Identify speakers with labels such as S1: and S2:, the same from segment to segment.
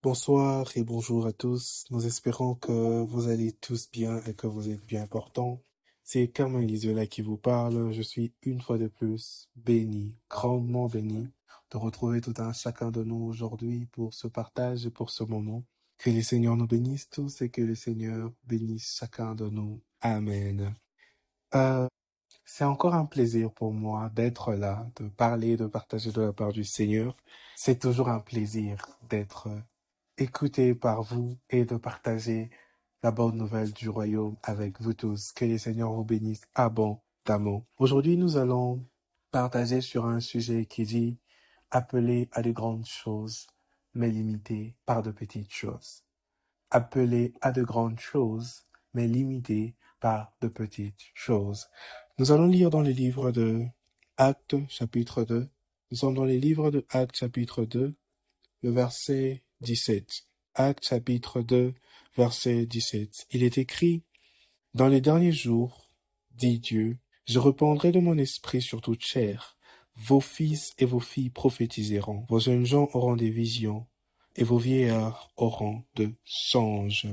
S1: Bonsoir et bonjour à tous. Nous espérons que vous allez tous bien et que vous êtes bien portants. C'est Carmen Lisola qui vous parle. Je suis une fois de plus béni, grandement béni, de retrouver tout un chacun de nous aujourd'hui pour ce partage et pour ce moment. Que le Seigneur nous bénisse tous et que le Seigneur bénisse chacun de nous. Amen. Euh, c'est encore un plaisir pour moi d'être là, de parler, de partager de la part du Seigneur. C'est toujours un plaisir d'être écouté par vous et de partager la bonne nouvelle du royaume avec vous tous. Que le Seigneur vous bénisse abondamment. Aujourd'hui, nous allons partager sur un sujet qui dit appeler à de grandes choses, mais limité par de petites choses. Appeler à de grandes choses, mais limité par de petites choses. Nous allons lire dans le livre de Actes chapitre 2. Nous sommes dans les livres de Actes chapitre 2, le verset 17. Actes chapitre 2, verset 17. Il est écrit, Dans les derniers jours, dit Dieu, je répandrai de mon esprit sur toute chair. Vos fils et vos filles prophétiseront. Vos jeunes gens auront des visions et vos vieillards auront de songes.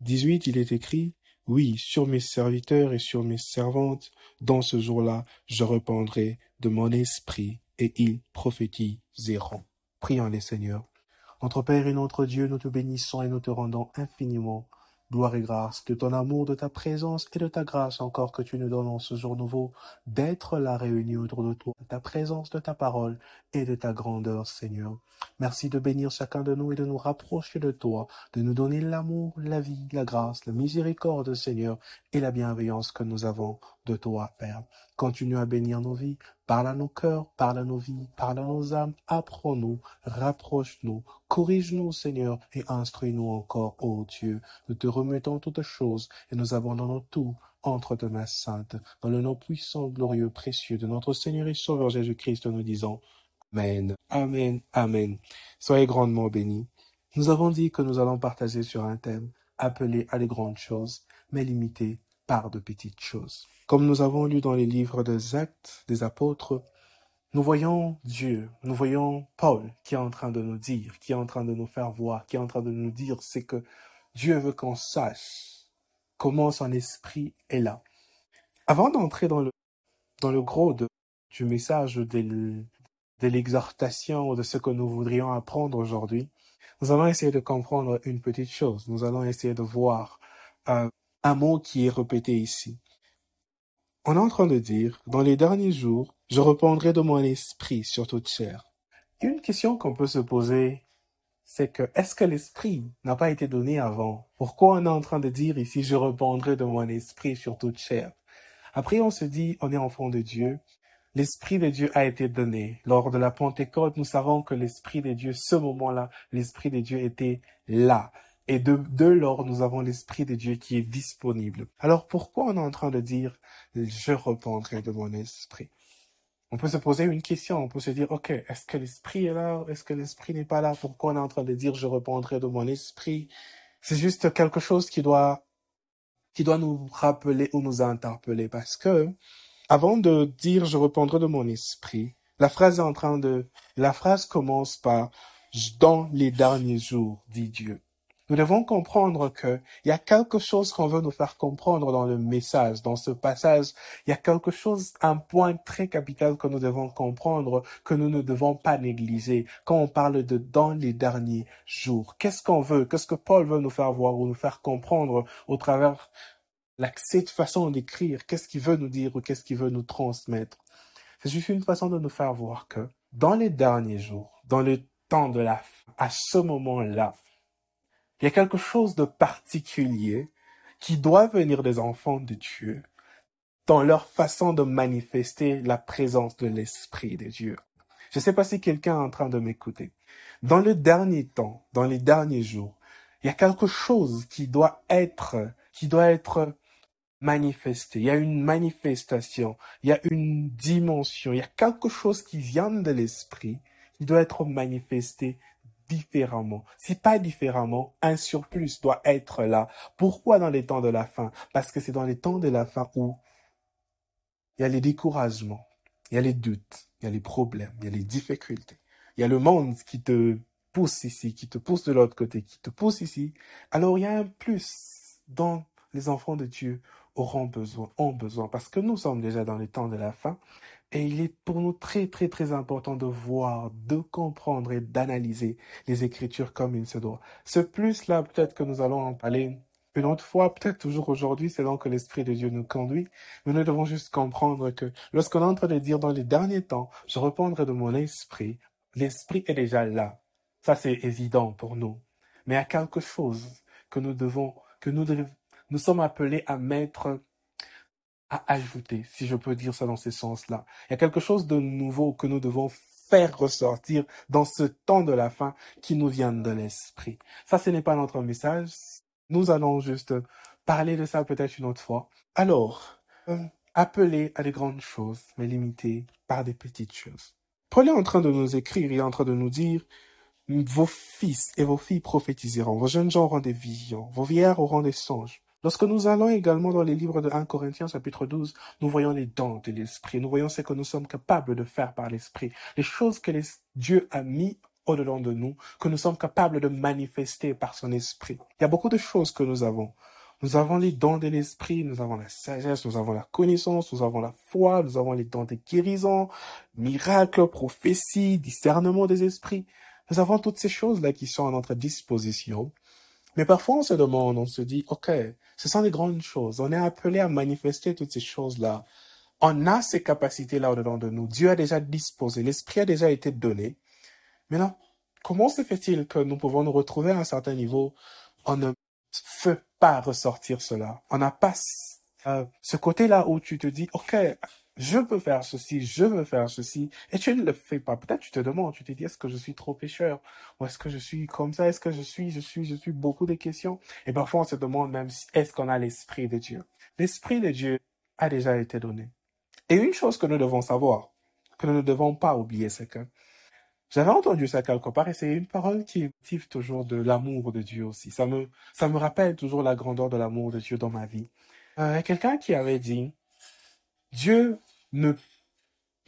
S1: 18. Il est écrit, oui, sur mes serviteurs et sur mes servantes, dans ce jour-là, je répandrai de mon esprit et ils prophétiseront. Prions les Seigneur. Notre Père et notre Dieu, nous te bénissons et nous te rendons infiniment gloire et grâce de ton amour, de ta présence et de ta grâce encore que tu nous donnes en ce jour nouveau d'être là réunis autour de toi, de ta présence, de ta parole et de ta grandeur, Seigneur. Merci de bénir chacun de nous et de nous rapprocher de toi, de nous donner l'amour, la vie, la grâce, la miséricorde, Seigneur, et la bienveillance que nous avons de toi, Père. Continue à bénir nos vies, parle à nos cœurs, parle à nos vies, parle à nos âmes, apprends-nous, rapproche-nous, corrige-nous, Seigneur, et instruis-nous encore, ô Dieu. Nous te remettons toutes choses et nous abandonnons tout entre tes mains saintes, dans le nom puissant, glorieux, précieux de notre Seigneur et Sauveur Jésus-Christ, nous disons Amen, Amen, Amen. Soyez grandement bénis. Nous avons dit que nous allons partager sur un thème appelé à les grandes choses, mais limité par de petites choses. Comme nous avons lu dans les livres des actes des apôtres, nous voyons Dieu, nous voyons Paul qui est en train de nous dire, qui est en train de nous faire voir, qui est en train de nous dire, c'est que Dieu veut qu'on sache comment son esprit est là. Avant d'entrer dans le, dans le gros du message de, de l'exhortation de ce que nous voudrions apprendre aujourd'hui, nous allons essayer de comprendre une petite chose. Nous allons essayer de voir euh, un mot qui est répété ici. On est en train de dire, dans les derniers jours, je répandrai de mon esprit sur toute chair. Une question qu'on peut se poser, c'est que est-ce que l'esprit n'a pas été donné avant? Pourquoi on est en train de dire ici, je répandrai de mon esprit sur toute chair? Après, on se dit, on est enfant de Dieu. L'esprit de Dieu a été donné. Lors de la Pentecôte, nous savons que l'esprit de Dieu, ce moment-là, l'esprit de Dieu était là. Et de, de lors, nous avons l'Esprit de Dieu qui est disponible. Alors pourquoi on est en train de dire je répondrai de mon esprit? On peut se poser une question, on peut se dire, ok, est-ce que l'Esprit est là Est-ce que l'Esprit n'est pas là? Pourquoi on est en train de dire je répondrai de mon esprit? C'est juste quelque chose qui doit, qui doit nous rappeler ou nous interpeller parce que avant de dire je répondrai de mon esprit, la phrase est en train de, la phrase commence par dans les derniers jours, dit Dieu. Nous devons comprendre que il y a quelque chose qu'on veut nous faire comprendre dans le message, dans ce passage. Il y a quelque chose, un point très capital que nous devons comprendre, que nous ne devons pas négliger. Quand on parle de dans les derniers jours, qu'est-ce qu'on veut? Qu'est-ce que Paul veut nous faire voir ou nous faire comprendre au travers cette façon d'écrire? Qu'est-ce qu'il veut nous dire ou qu'est-ce qu'il veut nous transmettre? C'est juste une façon de nous faire voir que dans les derniers jours, dans le temps de la fin, à ce moment-là, il y a quelque chose de particulier qui doit venir des enfants de Dieu dans leur façon de manifester la présence de l'Esprit de Dieu. Je ne sais pas si quelqu'un est en train de m'écouter. Dans le dernier temps, dans les derniers jours, il y a quelque chose qui doit être, qui doit être manifesté. Il y a une manifestation, il y a une dimension, il y a quelque chose qui vient de l'Esprit qui doit être manifesté différemment. Si pas différemment, un surplus doit être là. Pourquoi dans les temps de la fin? Parce que c'est dans les temps de la fin où il y a les découragements, il y a les doutes, il y a les problèmes, il y a les difficultés. Il y a le monde qui te pousse ici, qui te pousse de l'autre côté, qui te pousse ici, alors il y a un plus dont les enfants de Dieu auront besoin, ont besoin, parce que nous sommes déjà dans les temps de la fin, et il est pour nous très très très important de voir, de comprendre et d'analyser les Écritures comme il se doit. Ce plus-là, peut-être que nous allons en parler une autre fois, peut-être toujours aujourd'hui, c'est donc que l'Esprit de Dieu nous conduit, mais nous devons juste comprendre que lorsqu'on est en train de dire dans les derniers temps, je répondrai de mon esprit, l'Esprit est déjà là. Ça, c'est évident pour nous. Mais il y a quelque chose que nous devons, que nous, nous sommes appelés à mettre, à ajouter, si je peux dire ça dans ce sens-là. Il y a quelque chose de nouveau que nous devons faire ressortir dans ce temps de la fin qui nous vient de l'Esprit. Ça, ce n'est pas notre message, nous allons juste parler de ça peut-être une autre fois. Alors, euh, appeler à des grandes choses, mais limiter par des petites choses. Paul est en train de nous écrire, il est en train de nous dire, vos fils et vos filles prophétiseront, vos jeunes gens auront des visions, vos vieillards auront des songes. Lorsque nous allons également dans les livres de 1 Corinthiens chapitre 12, nous voyons les dons de l'esprit, nous voyons ce que nous sommes capables de faire par l'esprit, les choses que Dieu a mis au-delà de nous, que nous sommes capables de manifester par son esprit. Il y a beaucoup de choses que nous avons. Nous avons les dons de l'esprit, nous avons la sagesse, nous avons la connaissance, nous avons la foi, nous avons les dons de guérison, miracles, prophéties, discernement des esprits. Nous avons toutes ces choses-là qui sont à notre disposition. Mais parfois on se demande, on se dit, OK, ce sont des grandes choses. On est appelé à manifester toutes ces choses-là. On a ces capacités-là au-dedans de nous. Dieu a déjà disposé, l'esprit a déjà été donné. Maintenant, comment se fait-il que nous pouvons nous retrouver à un certain niveau? On ne fait pas ressortir cela. On n'a pas euh, ce côté-là où tu te dis, OK, je peux faire ceci, je veux faire ceci, et tu ne le fais pas. Peut-être tu te demandes, tu te dis, est-ce que je suis trop pécheur Ou est-ce que je suis comme ça? Est-ce que je suis, je suis, je suis beaucoup de questions? Et parfois on se demande même, est-ce qu'on a l'Esprit de Dieu? L'Esprit de Dieu a déjà été donné. Et une chose que nous devons savoir, que nous ne devons pas oublier, c'est que j'avais entendu ça quelque part et c'est une parole qui motive toujours de l'amour de Dieu aussi. Ça me, ça me rappelle toujours la grandeur de l'amour de Dieu dans ma vie. Euh, quelqu'un qui avait dit, Dieu ne,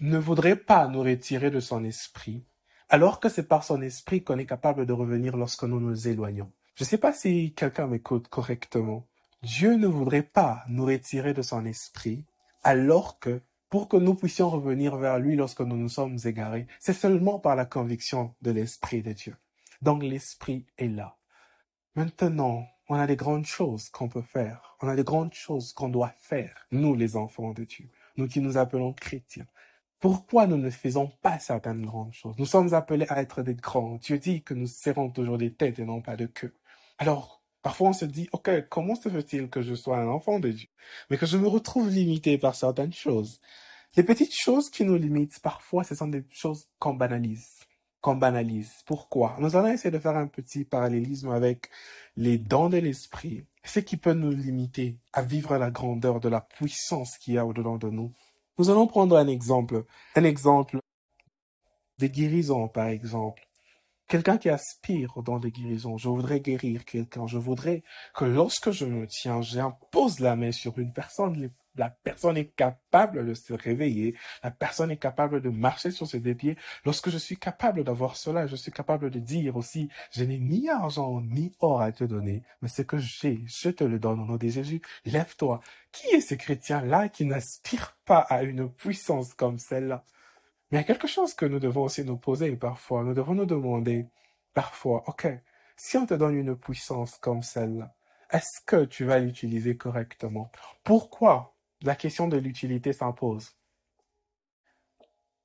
S1: ne voudrait pas nous retirer de son esprit, alors que c'est par son esprit qu'on est capable de revenir lorsque nous nous éloignons. Je ne sais pas si quelqu'un m'écoute correctement. Dieu ne voudrait pas nous retirer de son esprit, alors que pour que nous puissions revenir vers lui lorsque nous nous sommes égarés, c'est seulement par la conviction de l'Esprit de Dieu. Donc l'Esprit est là. Maintenant, on a des grandes choses qu'on peut faire. On a des grandes choses qu'on doit faire, nous les enfants de Dieu, nous qui nous appelons chrétiens. Pourquoi nous ne faisons pas certaines grandes choses? Nous sommes appelés à être des grands. Dieu dit que nous serons toujours des têtes et non pas de queue. Alors, Parfois, on se dit, OK, comment se fait-il que je sois un enfant de Dieu, mais que je me retrouve limité par certaines choses Les petites choses qui nous limitent, parfois, ce sont des choses qu'on banalise. Qu'on banalise. Pourquoi? Nous allons essayer de faire un petit parallélisme avec les dons de l'esprit, ce qui peut nous limiter à vivre la grandeur de la puissance qu'il y a au-dedans de nous. Nous allons prendre un exemple, un exemple des guérisons, par exemple. Quelqu'un qui aspire dans des guérisons. Je voudrais guérir quelqu'un. Je voudrais que lorsque je me tiens, j'impose la main sur une personne. La personne est capable de se réveiller. La personne est capable de marcher sur ses deux pieds. Lorsque je suis capable d'avoir cela, je suis capable de dire aussi, je n'ai ni argent ni or à te donner, mais ce que j'ai, je te le donne au nom de Jésus. Lève-toi. Qui est ce chrétien-là qui n'aspire pas à une puissance comme celle-là? Mais il y a quelque chose que nous devons aussi nous poser parfois. Nous devons nous demander parfois, OK, si on te donne une puissance comme celle-là, est-ce que tu vas l'utiliser correctement? Pourquoi la question de l'utilité s'impose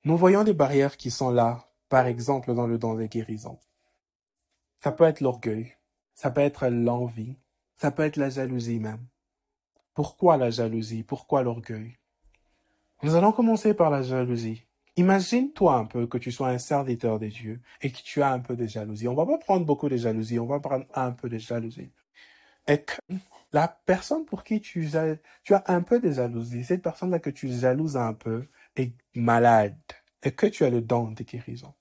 S1: Nous voyons des barrières qui sont là, par exemple dans le don des guérisons. Ça peut être l'orgueil, ça peut être l'envie, ça peut être la jalousie même. Pourquoi la jalousie? Pourquoi l'orgueil? Nous allons commencer par la jalousie. Imagine-toi un peu que tu sois un serviteur de Dieu et que tu as un peu de jalousie. On va pas prendre beaucoup de jalousie, on va prendre un peu de jalousie. Et que la personne pour qui tu, tu as un peu de jalousie, cette personne-là que tu jalouses un peu, est malade et que tu as le don de guérison.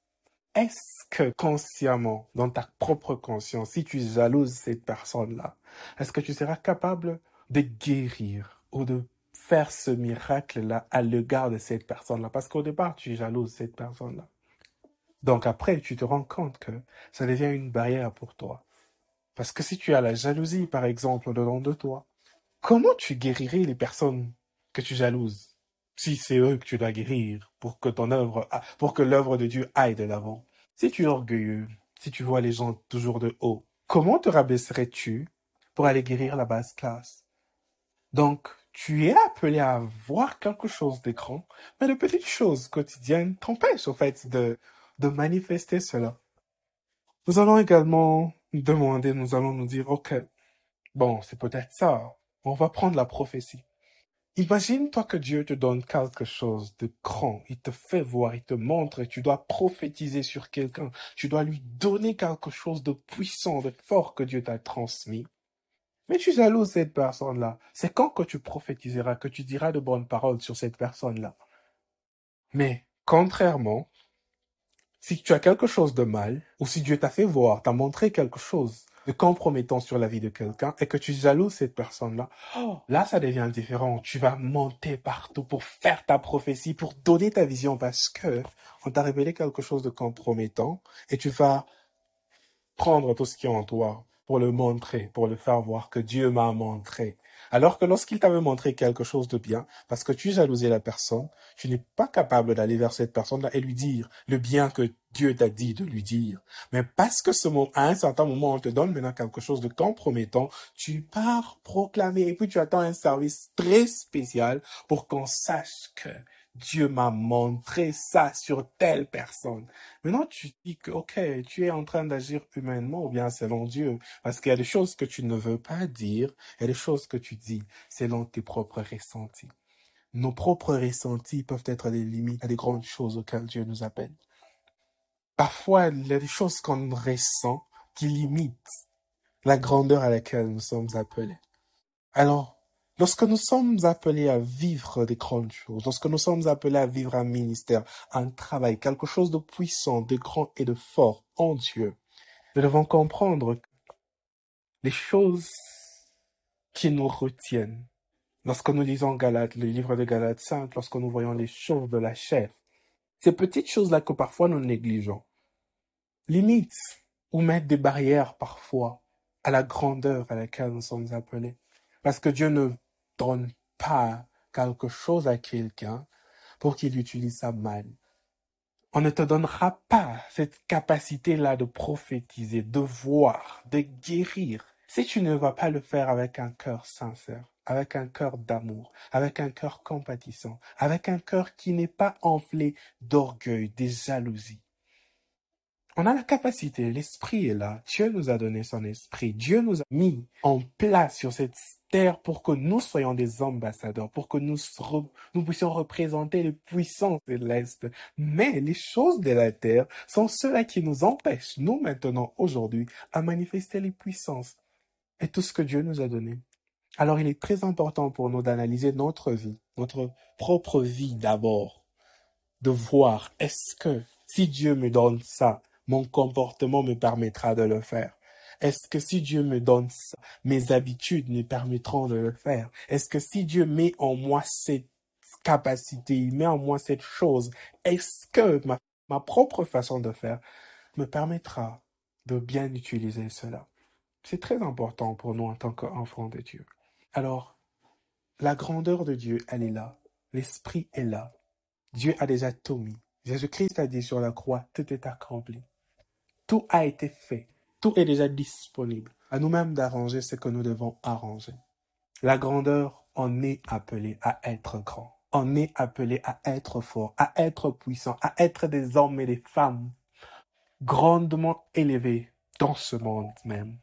S1: Est-ce que consciemment, dans ta propre conscience, si tu jalouses cette personne-là, est-ce que tu seras capable de guérir ou de faire ce miracle-là à l'égard de cette personne-là? Parce qu'au départ, tu es jalouse de cette personne-là. Donc après, tu te rends compte que ça devient une barrière pour toi. Parce que si tu as la jalousie, par exemple, au dedans de toi, comment tu guérirais les personnes que tu jalouses? Si c'est eux que tu dois guérir pour que ton œuvre, pour que l'œuvre de Dieu aille de l'avant. Si tu es orgueilleux, si tu vois les gens toujours de haut, comment te rabaisserais-tu pour aller guérir la basse classe? Donc, tu es appelé à voir quelque chose de grand, mais de petites choses quotidiennes t'empêchent, au fait, de, de manifester cela. Nous allons également demander, nous allons nous dire, OK, bon, c'est peut-être ça. On va prendre la prophétie. Imagine-toi que Dieu te donne quelque chose de grand, il te fait voir, il te montre, et tu dois prophétiser sur quelqu'un, tu dois lui donner quelque chose de puissant, de fort que Dieu t'a transmis. Mais tu jalouses cette personne-là. C'est quand que tu prophétiseras, que tu diras de bonnes paroles sur cette personne-là? Mais, contrairement, si tu as quelque chose de mal, ou si Dieu t'a fait voir, t'a montré quelque chose de compromettant sur la vie de quelqu'un, et que tu jalouses cette personne-là, oh, là, ça devient différent. Tu vas monter partout pour faire ta prophétie, pour donner ta vision, parce que on t'a révélé quelque chose de compromettant, et tu vas prendre tout ce qui est en toi pour le montrer, pour le faire voir que Dieu m'a montré. Alors que lorsqu'il t'avait montré quelque chose de bien, parce que tu jalousais la personne, tu n'es pas capable d'aller vers cette personne-là et lui dire le bien que Dieu t'a dit de lui dire. Mais parce que ce moment, à un certain moment, on te donne maintenant quelque chose de compromettant, tu pars proclamer et puis tu attends un service très spécial pour qu'on sache que Dieu m'a montré ça sur telle personne. Maintenant, tu dis que, ok, tu es en train d'agir humainement ou bien selon Dieu. Parce qu'il y a des choses que tu ne veux pas dire, a des choses que tu dis selon tes propres ressentis. Nos propres ressentis peuvent être des limites à des grandes choses auxquelles Dieu nous appelle. Parfois, il y a des choses qu'on ressent qui limitent la grandeur à laquelle nous sommes appelés. Alors, Lorsque nous sommes appelés à vivre des grandes choses, lorsque nous sommes appelés à vivre un ministère, un travail, quelque chose de puissant, de grand et de fort en Dieu, nous devons comprendre les choses qui nous retiennent. Lorsque nous lisons Galates, le livre de Galates 5, lorsque nous voyons les choses de la chair, ces petites choses-là que parfois nous négligeons, limite ou mettent des barrières parfois à la grandeur à laquelle nous sommes appelés. Parce que Dieu ne donne pas quelque chose à quelqu'un pour qu'il utilise ça mal. On ne te donnera pas cette capacité-là de prophétiser, de voir, de guérir, si tu ne vas pas le faire avec un cœur sincère, avec un cœur d'amour, avec un cœur compatissant, avec un cœur qui n'est pas enflé d'orgueil, de jalousie. On a la capacité, l'esprit est là. Dieu nous a donné son esprit. Dieu nous a mis en place sur cette terre pour que nous soyons des ambassadeurs, pour que nous, puissions représenter les puissances de l'Est. Mais les choses de la terre sont ceux-là qui nous empêchent, nous maintenant, aujourd'hui, à manifester les puissances et tout ce que Dieu nous a donné. Alors il est très important pour nous d'analyser notre vie, notre propre vie d'abord, de voir est-ce que si Dieu me donne ça, mon comportement me permettra de le faire. Est-ce que si Dieu me donne ça, mes habitudes me permettront de le faire? Est-ce que si Dieu met en moi cette capacité, il met en moi cette chose, est-ce que ma, ma propre façon de faire me permettra de bien utiliser cela? C'est très important pour nous en tant qu'enfants de Dieu. Alors, la grandeur de Dieu, elle est là. L'Esprit est là. Dieu a déjà tout mis. Jésus-Christ a dit sur la croix, tout est accompli. Tout a été fait. Tout est déjà disponible. À nous-mêmes d'arranger ce que nous devons arranger. La grandeur, on est appelé à être grand. On est appelé à être fort, à être puissant, à être des hommes et des femmes grandement élevés dans ce monde même.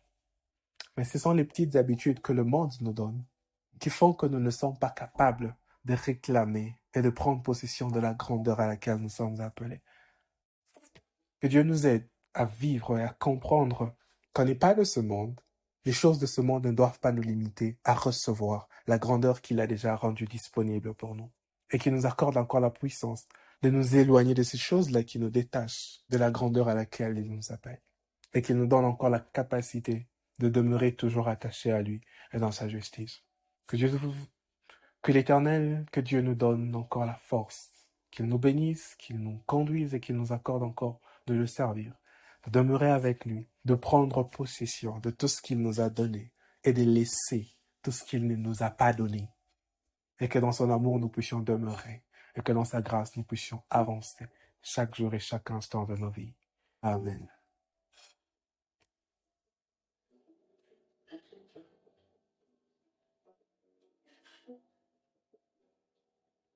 S1: Mais ce sont les petites habitudes que le monde nous donne qui font que nous ne sommes pas capables de réclamer et de prendre possession de la grandeur à laquelle nous sommes appelés. Que Dieu nous aide à vivre et à comprendre qu'on n'est pas de ce monde. Les choses de ce monde ne doivent pas nous limiter à recevoir la grandeur qu'il a déjà rendue disponible pour nous et qui nous accorde encore la puissance de nous éloigner de ces choses-là qui nous détachent de la grandeur à laquelle il nous appelle et qui nous donne encore la capacité de demeurer toujours attachés à lui et dans sa justice. Que Dieu que l'éternel, que Dieu nous donne encore la force, qu'il nous bénisse, qu'il nous conduise et qu'il nous accorde encore de le servir, demeurer avec lui, de prendre possession de tout ce qu'il nous a donné et de laisser tout ce qu'il ne nous a pas donné. Et que dans son amour, nous puissions demeurer et que dans sa grâce, nous puissions avancer chaque jour et chaque instant de nos vies. Amen.